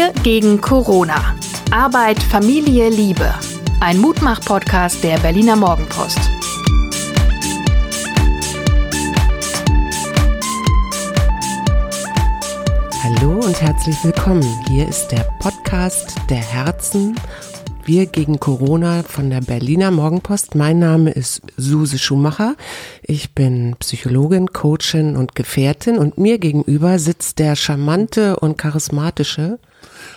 Wir gegen Corona. Arbeit, Familie, Liebe. Ein Mutmach-Podcast der Berliner Morgenpost. Hallo und herzlich willkommen. Hier ist der Podcast der Herzen. Wir gegen Corona von der Berliner Morgenpost. Mein Name ist Suse Schumacher. Ich bin Psychologin, Coachin und Gefährtin und mir gegenüber sitzt der charmante und charismatische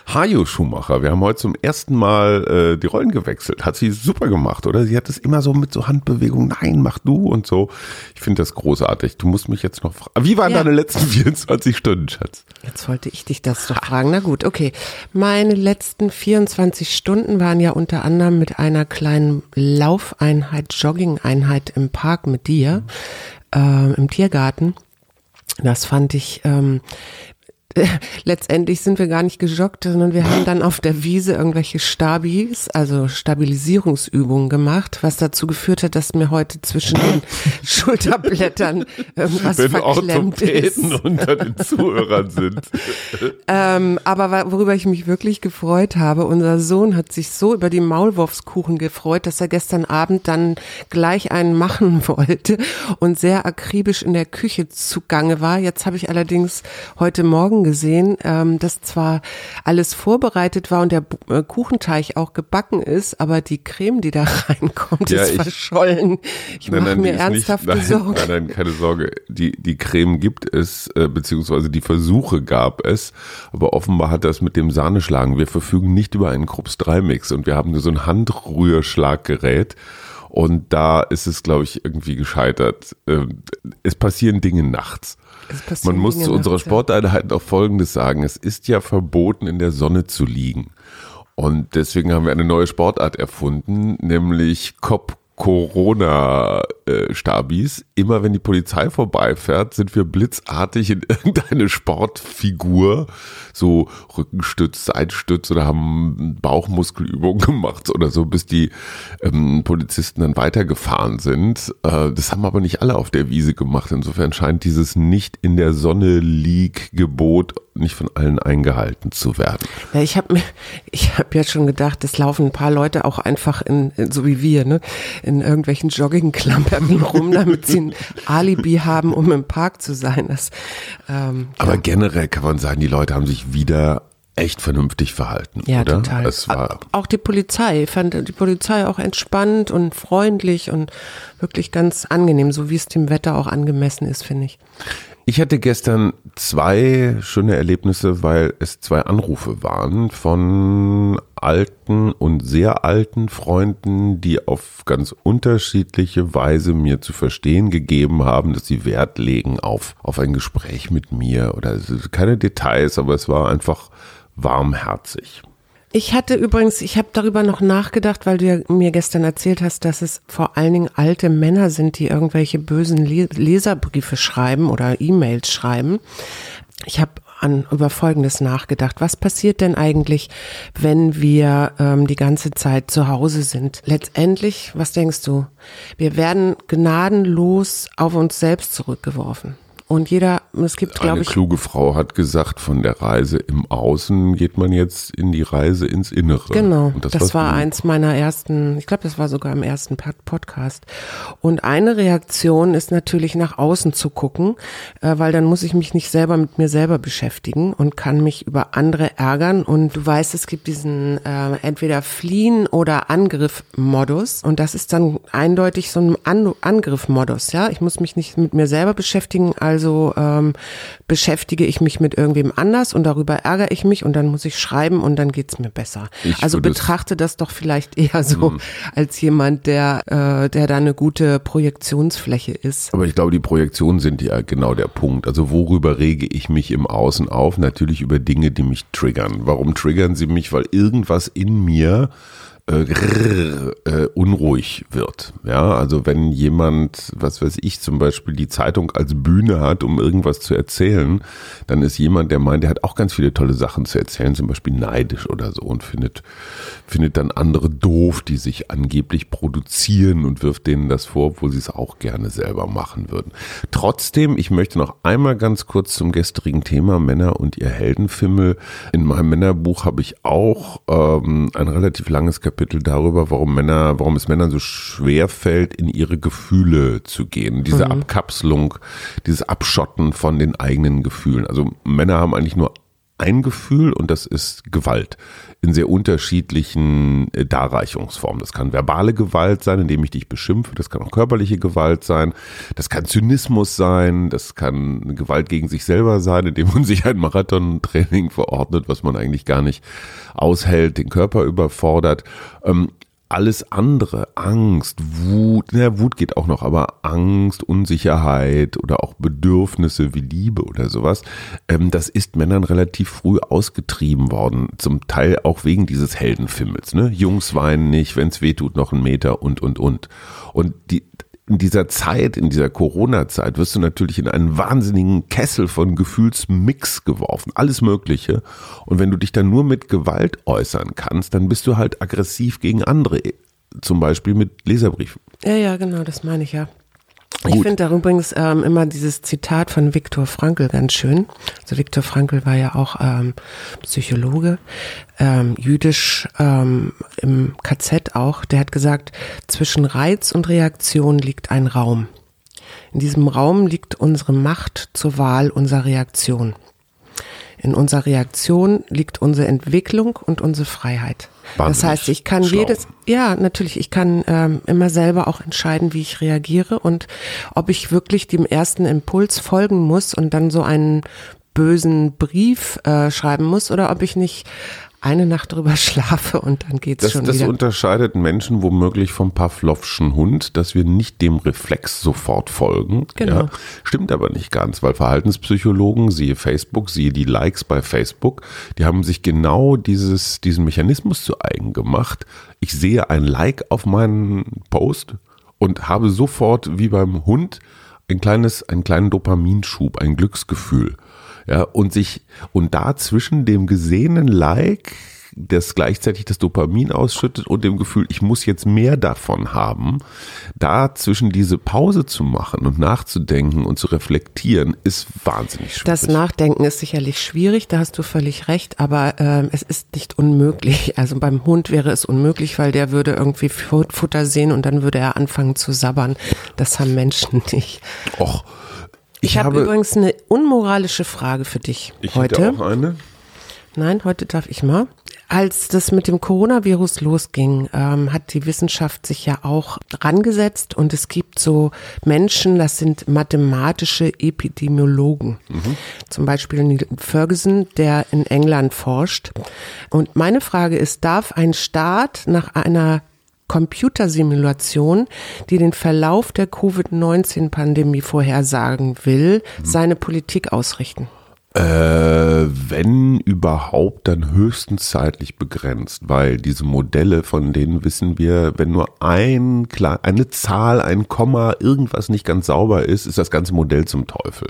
Hajo Schumacher. Wir haben heute zum ersten Mal äh, die Rollen gewechselt. Hat sie super gemacht, oder? Sie hat es immer so mit so Handbewegungen. Nein, mach du und so. Ich finde das großartig. Du musst mich jetzt noch fragen. Wie waren ja. deine letzten 24 Stunden, Schatz? Jetzt wollte ich dich das doch fragen. Na gut, okay. Meine letzten 24 Stunden waren ja unter anderem mit einer kleinen Laufeinheit, Joggingeinheit im Park mit dir, äh, im Tiergarten. Das fand ich ähm, letztendlich sind wir gar nicht gejoggt, sondern wir haben dann auf der Wiese irgendwelche Stabis, also Stabilisierungsübungen gemacht, was dazu geführt hat, dass mir heute zwischen den Schulterblättern irgendwas Wenn verklemmt Orthopäden ist. unter den Zuhörern sind. ähm, aber worüber ich mich wirklich gefreut habe, unser Sohn hat sich so über die Maulwurfskuchen gefreut, dass er gestern Abend dann gleich einen machen wollte und sehr akribisch in der Küche zugange war. Jetzt habe ich allerdings heute Morgen gesehen, ähm, dass zwar alles vorbereitet war und der äh, Kuchenteig auch gebacken ist, aber die Creme, die da reinkommt, ja, ist ich, verschollen. Ich mache mir ernsthafte nicht, Sorgen. Nein, nein, keine Sorge. Die, die Creme gibt es, äh, beziehungsweise die Versuche gab es, aber offenbar hat das mit dem Sahneschlagen. Wir verfügen nicht über einen Krups 3 Mix und wir haben nur so ein Handrührschlaggerät. Und da ist es, glaube ich, irgendwie gescheitert. Ähm, es passieren Dinge nachts. Man muss Dinge zu unserer Sporteinheit auch Folgendes sagen. Es ist ja verboten, in der Sonne zu liegen. Und deswegen haben wir eine neue Sportart erfunden, nämlich Cop Corona-Stabis. Immer wenn die Polizei vorbeifährt, sind wir blitzartig in irgendeine Sportfigur, so Rückenstütz, Seitstütz oder haben Bauchmuskelübungen gemacht oder so, bis die ähm, Polizisten dann weitergefahren sind. Äh, das haben aber nicht alle auf der Wiese gemacht. Insofern scheint dieses nicht in der Sonne lieg Gebot nicht von allen eingehalten zu werden. Ja, ich habe mir, ich habe ja schon gedacht, es laufen ein paar Leute auch einfach in, so wie wir, ne, in irgendwelchen Joggingklamotten rum, damit sie ein Alibi haben, um im Park zu sein. Das, ähm, Aber ja. generell kann man sagen, die Leute haben sich wieder echt vernünftig verhalten, ja, oder? total. Es war auch die Polizei, fand die Polizei auch entspannt und freundlich und wirklich ganz angenehm, so wie es dem Wetter auch angemessen ist, finde ich. Ich hatte gestern zwei schöne Erlebnisse, weil es zwei Anrufe waren von alten und sehr alten Freunden, die auf ganz unterschiedliche Weise mir zu verstehen gegeben haben, dass sie Wert legen auf, auf ein Gespräch mit mir oder keine Details, aber es war einfach warmherzig. Ich hatte übrigens, ich habe darüber noch nachgedacht, weil du ja mir gestern erzählt hast, dass es vor allen Dingen alte Männer sind, die irgendwelche bösen Leserbriefe schreiben oder E-Mails schreiben. Ich habe an über Folgendes nachgedacht. Was passiert denn eigentlich, wenn wir ähm, die ganze Zeit zu Hause sind? Letztendlich, was denkst du? Wir werden gnadenlos auf uns selbst zurückgeworfen. Und jeder, es gibt, glaube ich. Eine kluge Frau hat gesagt, von der Reise im Außen geht man jetzt in die Reise ins Innere. Genau. das, das war eins meiner ersten, ich glaube, das war sogar im ersten Podcast. Und eine Reaktion ist natürlich nach außen zu gucken, äh, weil dann muss ich mich nicht selber mit mir selber beschäftigen und kann mich über andere ärgern. Und du weißt, es gibt diesen äh, entweder Fliehen oder Angriff-Modus. Und das ist dann eindeutig so ein An Angriff-Modus, ja. Ich muss mich nicht mit mir selber beschäftigen, also also ähm, beschäftige ich mich mit irgendwem anders und darüber ärgere ich mich und dann muss ich schreiben und dann geht's mir besser. Ich also betrachte das doch vielleicht eher so mh. als jemand, der, äh, der da eine gute Projektionsfläche ist. Aber ich glaube, die Projektionen sind ja genau der Punkt. Also worüber rege ich mich im Außen auf? Natürlich über Dinge, die mich triggern. Warum triggern sie mich? Weil irgendwas in mir äh, äh, unruhig wird. Ja, also wenn jemand, was weiß ich, zum Beispiel die Zeitung als Bühne hat, um irgendwas zu erzählen, dann ist jemand, der meint, der hat auch ganz viele tolle Sachen zu erzählen, zum Beispiel neidisch oder so und findet, findet dann andere doof, die sich angeblich produzieren und wirft denen das vor, obwohl sie es auch gerne selber machen würden. Trotzdem, ich möchte noch einmal ganz kurz zum gestrigen Thema Männer und ihr Heldenfimmel. In meinem Männerbuch habe ich auch ähm, ein relativ langes Kapitel darüber, warum Männer, warum es Männern so schwer fällt, in ihre Gefühle zu gehen. Diese mhm. Abkapselung, dieses Abschotten von den eigenen Gefühlen. Also Männer haben eigentlich nur ein Gefühl und das ist Gewalt in sehr unterschiedlichen äh, Darreichungsformen. Das kann verbale Gewalt sein, indem ich dich beschimpfe, das kann auch körperliche Gewalt sein, das kann Zynismus sein, das kann Gewalt gegen sich selber sein, indem man sich ein Marathontraining verordnet, was man eigentlich gar nicht aushält, den Körper überfordert. Alles andere, Angst, Wut, na, Wut geht auch noch, aber Angst, Unsicherheit oder auch Bedürfnisse wie Liebe oder sowas, ähm, das ist Männern relativ früh ausgetrieben worden. Zum Teil auch wegen dieses Heldenfimmels. Ne? Jungs weinen nicht, wenn es weh tut, noch einen Meter und, und, und. Und die, in dieser Zeit, in dieser Corona-Zeit, wirst du natürlich in einen wahnsinnigen Kessel von Gefühlsmix geworfen, alles Mögliche. Und wenn du dich dann nur mit Gewalt äußern kannst, dann bist du halt aggressiv gegen andere, zum Beispiel mit Leserbriefen. Ja, ja, genau, das meine ich ja. Ich finde da übrigens ähm, immer dieses Zitat von Viktor Frankl ganz schön. Also Viktor Frankl war ja auch ähm, Psychologe, ähm, jüdisch ähm, im KZ auch. Der hat gesagt, zwischen Reiz und Reaktion liegt ein Raum. In diesem Raum liegt unsere Macht zur Wahl unserer Reaktion. In unserer Reaktion liegt unsere Entwicklung und unsere Freiheit. Wahnsinnig das heißt, ich kann schlau. jedes, ja, natürlich, ich kann ähm, immer selber auch entscheiden, wie ich reagiere und ob ich wirklich dem ersten Impuls folgen muss und dann so einen bösen Brief äh, schreiben muss oder ob ich nicht eine Nacht drüber schlafe und dann geht's das, schon das wieder. Das unterscheidet Menschen womöglich vom Pavlovschen Hund, dass wir nicht dem Reflex sofort folgen. Genau. Ja, stimmt aber nicht ganz, weil Verhaltenspsychologen, siehe Facebook, siehe die Likes bei Facebook, die haben sich genau dieses, diesen Mechanismus zu eigen gemacht. Ich sehe ein Like auf meinen Post und habe sofort wie beim Hund ein kleines, einen kleinen Dopaminschub, ein Glücksgefühl. Ja, und sich, und da zwischen dem gesehenen Like, das gleichzeitig das Dopamin ausschüttet und dem Gefühl, ich muss jetzt mehr davon haben, da zwischen diese Pause zu machen und nachzudenken und zu reflektieren, ist wahnsinnig schwierig. Das Nachdenken ist sicherlich schwierig, da hast du völlig recht, aber äh, es ist nicht unmöglich. Also beim Hund wäre es unmöglich, weil der würde irgendwie Futter sehen und dann würde er anfangen zu sabbern. Das haben Menschen nicht. Och. Ich, ich habe übrigens eine unmoralische Frage für dich ich heute. Hätte auch eine. Nein, heute darf ich mal. Als das mit dem Coronavirus losging, ähm, hat die Wissenschaft sich ja auch rangesetzt und es gibt so Menschen, das sind mathematische Epidemiologen. Mhm. Zum Beispiel Neil Ferguson, der in England forscht. Und meine Frage ist, darf ein Staat nach einer Computersimulation, die den Verlauf der Covid-19-Pandemie vorhersagen will, seine Politik ausrichten? Äh, wenn überhaupt, dann höchstens zeitlich begrenzt, weil diese Modelle, von denen wissen wir, wenn nur ein, eine Zahl, ein Komma, irgendwas nicht ganz sauber ist, ist das ganze Modell zum Teufel.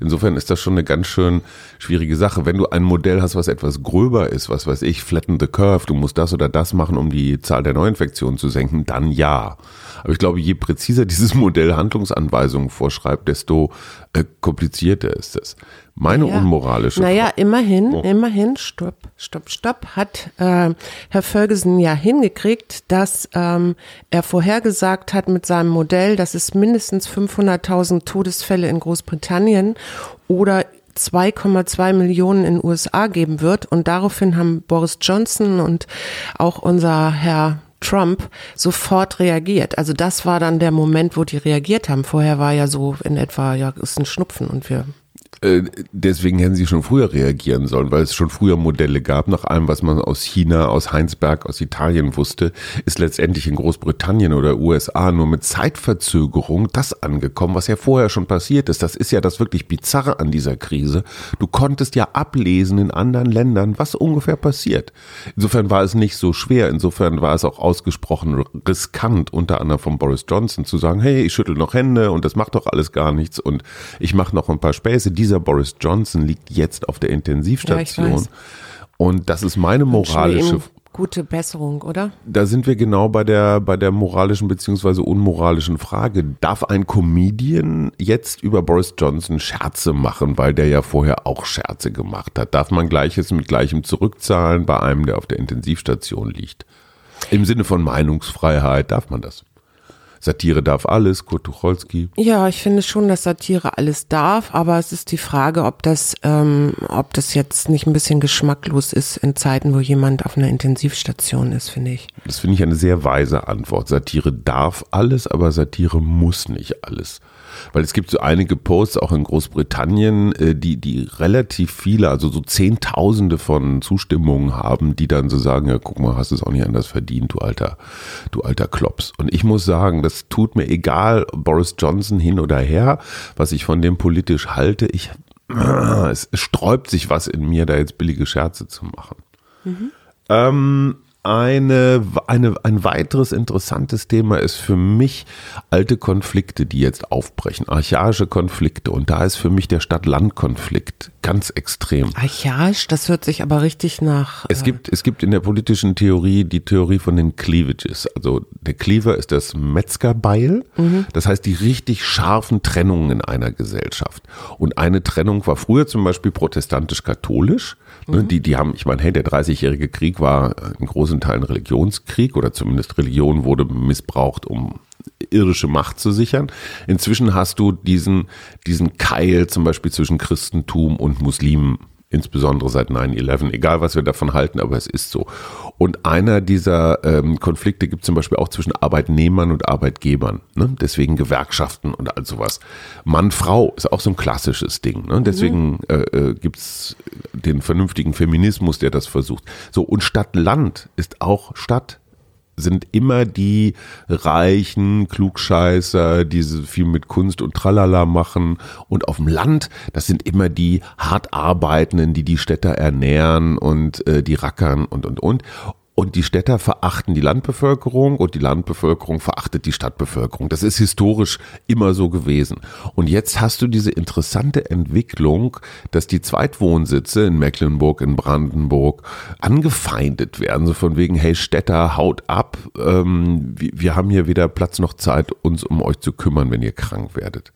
Insofern ist das schon eine ganz schön schwierige Sache. Wenn du ein Modell hast, was etwas gröber ist, was weiß ich, flatten the curve, du musst das oder das machen, um die Zahl der Neuinfektionen zu senken, dann ja. Aber ich glaube, je präziser dieses Modell Handlungsanweisungen vorschreibt, desto äh, komplizierter ist es. Meine ja. Unmoralische. Naja, immerhin, oh. immerhin, stopp, stopp, stopp, hat äh, Herr Ferguson ja hingekriegt, dass ähm, er vorhergesagt hat mit seinem Modell, dass es mindestens 500.000 Todesfälle in Großbritannien oder 2,2 Millionen in den USA geben wird. Und daraufhin haben Boris Johnson und auch unser Herr Trump sofort reagiert. Also das war dann der Moment, wo die reagiert haben. Vorher war ja so in etwa, ja, ist ein Schnupfen und wir deswegen hätten sie schon früher reagieren sollen, weil es schon früher Modelle gab. Nach allem, was man aus China, aus Heinsberg, aus Italien wusste, ist letztendlich in Großbritannien oder USA nur mit Zeitverzögerung das angekommen, was ja vorher schon passiert ist. Das ist ja das wirklich Bizarre an dieser Krise. Du konntest ja ablesen in anderen Ländern, was ungefähr passiert. Insofern war es nicht so schwer. Insofern war es auch ausgesprochen riskant, unter anderem von Boris Johnson zu sagen, hey, ich schüttel noch Hände und das macht doch alles gar nichts und ich mache noch ein paar Späße. Die dieser Boris Johnson liegt jetzt auf der Intensivstation. Ja, und das ist meine moralische gute Besserung, oder? Da sind wir genau bei der, bei der moralischen beziehungsweise unmoralischen Frage. Darf ein Comedian jetzt über Boris Johnson Scherze machen, weil der ja vorher auch Scherze gemacht hat? Darf man Gleiches mit Gleichem zurückzahlen bei einem, der auf der Intensivstation liegt? Im Sinne von Meinungsfreiheit darf man das? Satire darf alles, Kurt Tucholsky. Ja, ich finde schon, dass Satire alles darf, aber es ist die Frage, ob das, ähm, ob das jetzt nicht ein bisschen geschmacklos ist in Zeiten, wo jemand auf einer Intensivstation ist, finde ich. Das finde ich eine sehr weise Antwort. Satire darf alles, aber Satire muss nicht alles. Weil es gibt so einige Posts auch in Großbritannien, äh, die, die relativ viele, also so Zehntausende von Zustimmungen haben, die dann so sagen, ja, guck mal, hast du es auch nicht anders verdient, du alter, du alter Klops. Und ich muss sagen, das tut mir egal, Boris Johnson hin oder her, was ich von dem politisch halte, ich, es sträubt sich was in mir, da jetzt billige Scherze zu machen. Mhm. Ähm, eine, eine, ein weiteres interessantes Thema ist für mich alte Konflikte, die jetzt aufbrechen, archaische Konflikte. Und da ist für mich der Stadt-Land-Konflikt ganz extrem. Archaisch, das hört sich aber richtig nach. Es gibt, es gibt in der politischen Theorie die Theorie von den Cleavages. Also der Cleaver ist das Metzgerbeil. Mhm. Das heißt die richtig scharfen Trennungen in einer Gesellschaft. Und eine Trennung war früher zum Beispiel protestantisch-katholisch. Ne, mhm. Die, die haben, ich meine, hey, der 30-jährige Krieg war in großen Teilen Religionskrieg oder zumindest Religion wurde missbraucht, um irdische Macht zu sichern. Inzwischen hast du diesen, diesen Keil zum Beispiel zwischen Christentum und Muslimen insbesondere seit 9-11, egal was wir davon halten, aber es ist so. Und einer dieser ähm, Konflikte gibt es zum Beispiel auch zwischen Arbeitnehmern und Arbeitgebern. Ne? Deswegen Gewerkschaften und all sowas. Mann-Frau ist auch so ein klassisches Ding. Ne? Deswegen äh, äh, gibt es den vernünftigen Feminismus, der das versucht. So, und Stadt-Land ist auch Stadt sind immer die reichen Klugscheißer, die viel mit Kunst und Tralala machen. Und auf dem Land, das sind immer die hart arbeitenden, die die Städter ernähren und äh, die rackern und, und, und. Und die Städter verachten die Landbevölkerung und die Landbevölkerung verachtet die Stadtbevölkerung. Das ist historisch immer so gewesen. Und jetzt hast du diese interessante Entwicklung, dass die Zweitwohnsitze in Mecklenburg, in Brandenburg angefeindet werden. So von wegen, hey Städter, haut ab. Ähm, wir haben hier weder Platz noch Zeit, uns um euch zu kümmern, wenn ihr krank werdet.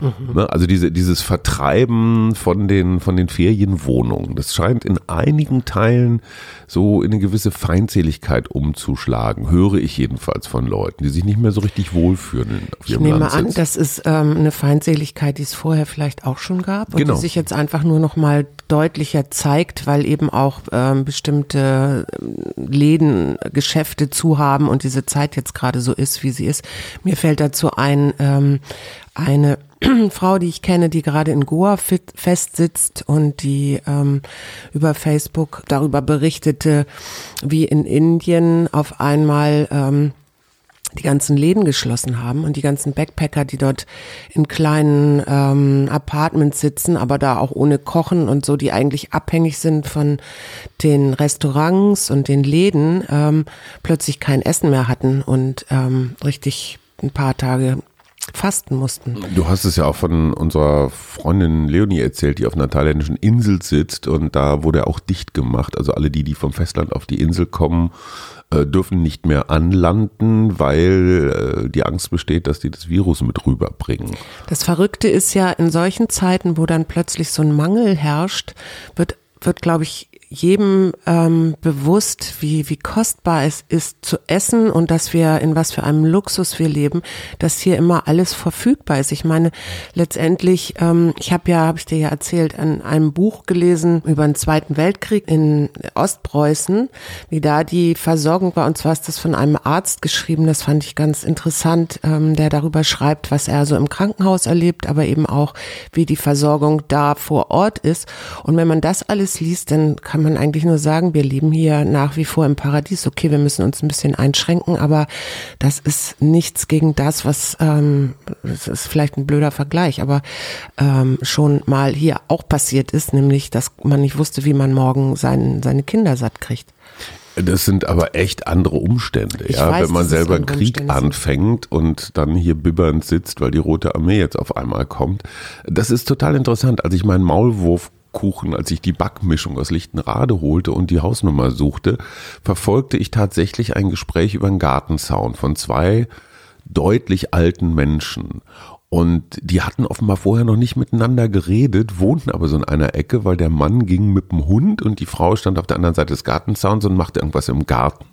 Mhm. Also diese, dieses Vertreiben von den, von den Ferienwohnungen, das scheint in einigen Teilen so in eine gewisse Feindseligkeit umzuschlagen, höre ich jedenfalls von Leuten, die sich nicht mehr so richtig wohlfühlen. Auf ihrem ich nehme Landsitz. an, das ist ähm, eine Feindseligkeit, die es vorher vielleicht auch schon gab und genau. die sich jetzt einfach nur noch mal deutlicher zeigt, weil eben auch ähm, bestimmte ähm, Läden, Geschäfte zu haben und diese Zeit jetzt gerade so ist, wie sie ist. Mir fällt dazu ein, ähm, eine Frau, die ich kenne, die gerade in Goa festsitzt und die ähm, über Facebook darüber berichtete, wie in Indien auf einmal ähm, die ganzen Läden geschlossen haben und die ganzen Backpacker, die dort in kleinen ähm, Apartments sitzen, aber da auch ohne Kochen und so, die eigentlich abhängig sind von den Restaurants und den Läden, ähm, plötzlich kein Essen mehr hatten und ähm, richtig ein paar Tage fasten mussten. Du hast es ja auch von unserer Freundin Leonie erzählt, die auf einer thailändischen Insel sitzt und da wurde auch dicht gemacht. Also alle die, die vom Festland auf die Insel kommen, äh, dürfen nicht mehr anlanden, weil äh, die Angst besteht, dass die das Virus mit rüberbringen. Das Verrückte ist ja, in solchen Zeiten, wo dann plötzlich so ein Mangel herrscht, wird, wird glaube ich, jedem ähm, bewusst, wie, wie kostbar es ist zu essen und dass wir in was für einem Luxus wir leben, dass hier immer alles verfügbar ist. Ich meine, letztendlich, ähm, ich habe ja, habe ich dir ja erzählt, an einem Buch gelesen über den Zweiten Weltkrieg in Ostpreußen, wie da die Versorgung war. Und zwar ist das von einem Arzt geschrieben, das fand ich ganz interessant, ähm, der darüber schreibt, was er so im Krankenhaus erlebt, aber eben auch, wie die Versorgung da vor Ort ist. Und wenn man das alles liest, dann kann kann man eigentlich nur sagen, wir leben hier nach wie vor im Paradies. Okay, wir müssen uns ein bisschen einschränken, aber das ist nichts gegen das, was, ähm, das ist vielleicht ein blöder Vergleich, aber ähm, schon mal hier auch passiert ist, nämlich, dass man nicht wusste, wie man morgen sein, seine Kinder satt kriegt. Das sind aber echt andere Umstände, ich ja. Weiß, Wenn man selber einen Krieg Umstände anfängt und dann hier bibbernd sitzt, weil die Rote Armee jetzt auf einmal kommt. Das ist total interessant. Als ich meinen Maulwurf Kuchen, als ich die Backmischung aus Lichtenrade holte und die Hausnummer suchte, verfolgte ich tatsächlich ein Gespräch über einen Gartenzaun von zwei deutlich alten Menschen. Und die hatten offenbar vorher noch nicht miteinander geredet, wohnten aber so in einer Ecke, weil der Mann ging mit dem Hund und die Frau stand auf der anderen Seite des Gartenzauns und machte irgendwas im Garten.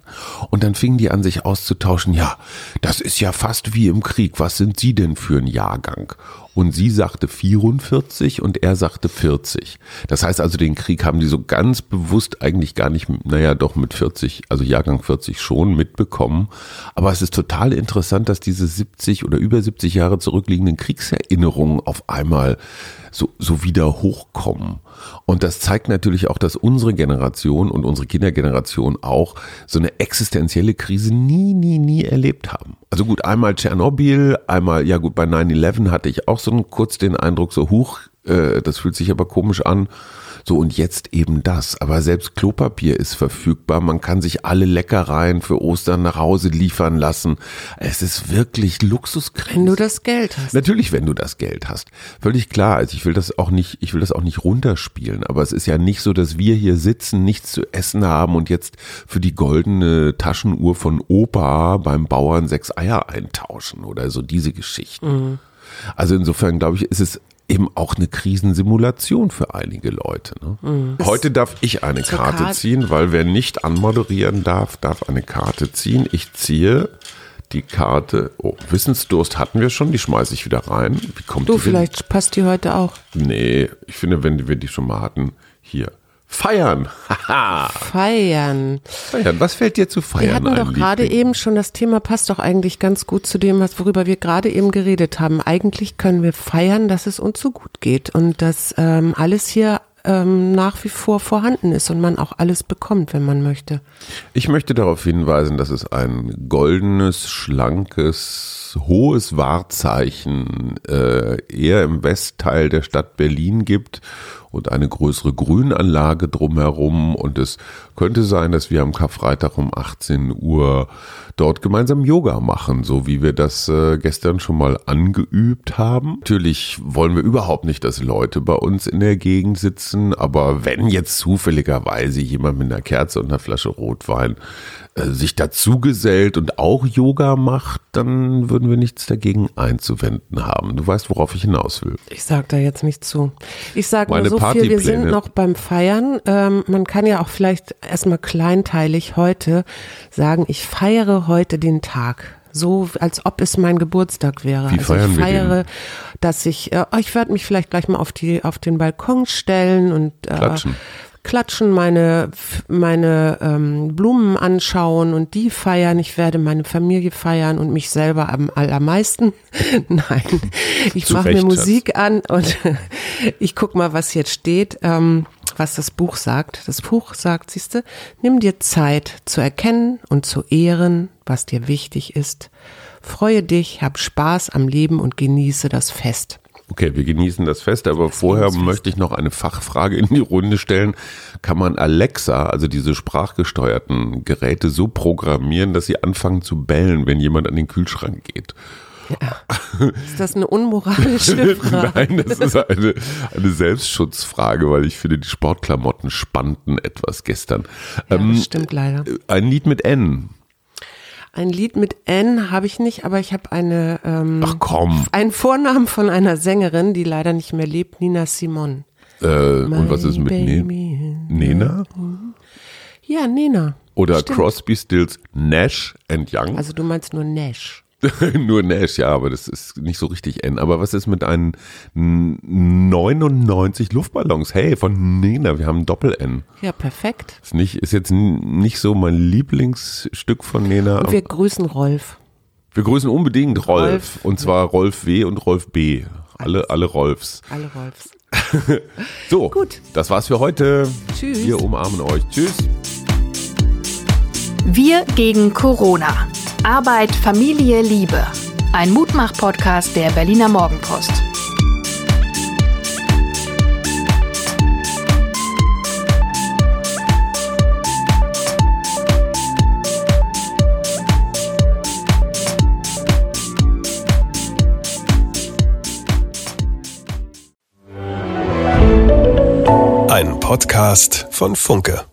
Und dann fingen die an, sich auszutauschen. Ja, das ist ja fast wie im Krieg. Was sind Sie denn für ein Jahrgang? Und sie sagte 44 und er sagte 40. Das heißt also, den Krieg haben die so ganz bewusst eigentlich gar nicht, naja, doch mit 40, also Jahrgang 40 schon mitbekommen. Aber es ist total interessant, dass diese 70 oder über 70 Jahre zurückliegenden Kriegserinnerungen auf einmal so, so wieder hochkommen. Und das zeigt natürlich auch, dass unsere Generation und unsere Kindergeneration auch so eine existenzielle Krise nie, nie, nie erlebt haben. Also gut, einmal Tschernobyl, einmal, ja gut, bei 9-11 hatte ich auch so kurz den Eindruck, so hoch, äh, das fühlt sich aber komisch an. So und jetzt eben das. Aber selbst Klopapier ist verfügbar. Man kann sich alle Leckereien für Ostern nach Hause liefern lassen. Es ist wirklich Luxuskrise. Wenn du das Geld hast. Natürlich, wenn du das Geld hast. Völlig klar. Also ich will das auch nicht, ich will das auch nicht runterspielen. Aber es ist ja nicht so, dass wir hier sitzen, nichts zu essen haben und jetzt für die goldene Taschenuhr von Opa beim Bauern sechs Eier eintauschen oder so diese Geschichten. Mhm. Also insofern glaube ich, ist es eben auch eine Krisensimulation für einige Leute. Ne? Mhm. Heute darf ich eine Karte, Karte ziehen, weil wer nicht anmoderieren darf, darf eine Karte ziehen. Ich ziehe die Karte. Oh, Wissensdurst hatten wir schon, die schmeiße ich wieder rein. Wie kommt du, vielleicht hin? passt die heute auch. Nee, ich finde, wenn wir die schon mal hatten, hier. Feiern. feiern. Feiern. Was fällt dir zu feiern? Wir hatten doch gerade eben schon, das Thema passt doch eigentlich ganz gut zu dem, was, worüber wir gerade eben geredet haben. Eigentlich können wir feiern, dass es uns so gut geht und dass ähm, alles hier ähm, nach wie vor vorhanden ist und man auch alles bekommt, wenn man möchte. Ich möchte darauf hinweisen, dass es ein goldenes, schlankes, hohes Wahrzeichen äh, eher im Westteil der Stadt Berlin gibt und eine größere Grünanlage drumherum. Und es könnte sein, dass wir am Karfreitag um 18 Uhr dort gemeinsam Yoga machen, so wie wir das äh, gestern schon mal angeübt haben. Natürlich wollen wir überhaupt nicht, dass Leute bei uns in der Gegend sitzen, aber wenn jetzt zufälligerweise jemand mit einer Kerze und einer Flasche Rotwein äh, sich dazu gesellt und auch Yoga macht, dann würden wir nichts dagegen einzuwenden haben. Du weißt, worauf ich hinaus will. Ich sag da jetzt nicht zu. Ich sage nur so viel, wir sind noch beim Feiern. Ähm, man kann ja auch vielleicht erstmal kleinteilig heute sagen, ich feiere heute den Tag so als ob es mein Geburtstag wäre. Wie also ich feiere, dass ich, äh, ich werde mich vielleicht gleich mal auf die auf den Balkon stellen und äh, Klatschen klatschen, meine, meine ähm, Blumen anschauen und die feiern. Ich werde meine Familie feiern und mich selber am allermeisten. Nein, ich mache mir Musik an und ich guck mal, was jetzt steht, ähm, was das Buch sagt. Das Buch sagt, siehste, nimm dir Zeit zu erkennen und zu ehren, was dir wichtig ist. Freue dich, hab Spaß am Leben und genieße das Fest. Okay, wir genießen das Fest, aber das vorher möchte ich noch eine Fachfrage in die Runde stellen. Kann man Alexa, also diese sprachgesteuerten Geräte, so programmieren, dass sie anfangen zu bellen, wenn jemand an den Kühlschrank geht? Ja. Ist das eine unmoralische Frage? Nein, das ist eine, eine Selbstschutzfrage, weil ich finde, die Sportklamotten spannten etwas gestern. Ja, ähm, stimmt leider. Ein Lied mit N. Ein Lied mit N habe ich nicht, aber ich habe eine ähm, Ach komm. einen Vornamen von einer Sängerin, die leider nicht mehr lebt, Nina Simon. Äh, und was ist mit ne Nena? Ja, Nena. Oder Stimmt. Crosby, Stills, Nash and Young? Also du meinst nur Nash. Nur Nash, ja, aber das ist nicht so richtig N. Aber was ist mit einem 99 Luftballons? Hey, von Nena, wir haben Doppel-N. Ja, perfekt. Ist, nicht, ist jetzt n- nicht so mein Lieblingsstück von Nena. Und wir grüßen Rolf. Wir grüßen unbedingt Rolf. Rolf. Und zwar Rolf W. und Rolf B. Alle, alle Rolfs. Alle Rolfs. So, Gut. das war's für heute. Tschüss. Wir umarmen euch. Tschüss. Wir gegen Corona. Arbeit, Familie, Liebe. Ein Mutmach-Podcast der Berliner Morgenpost. Ein Podcast von Funke.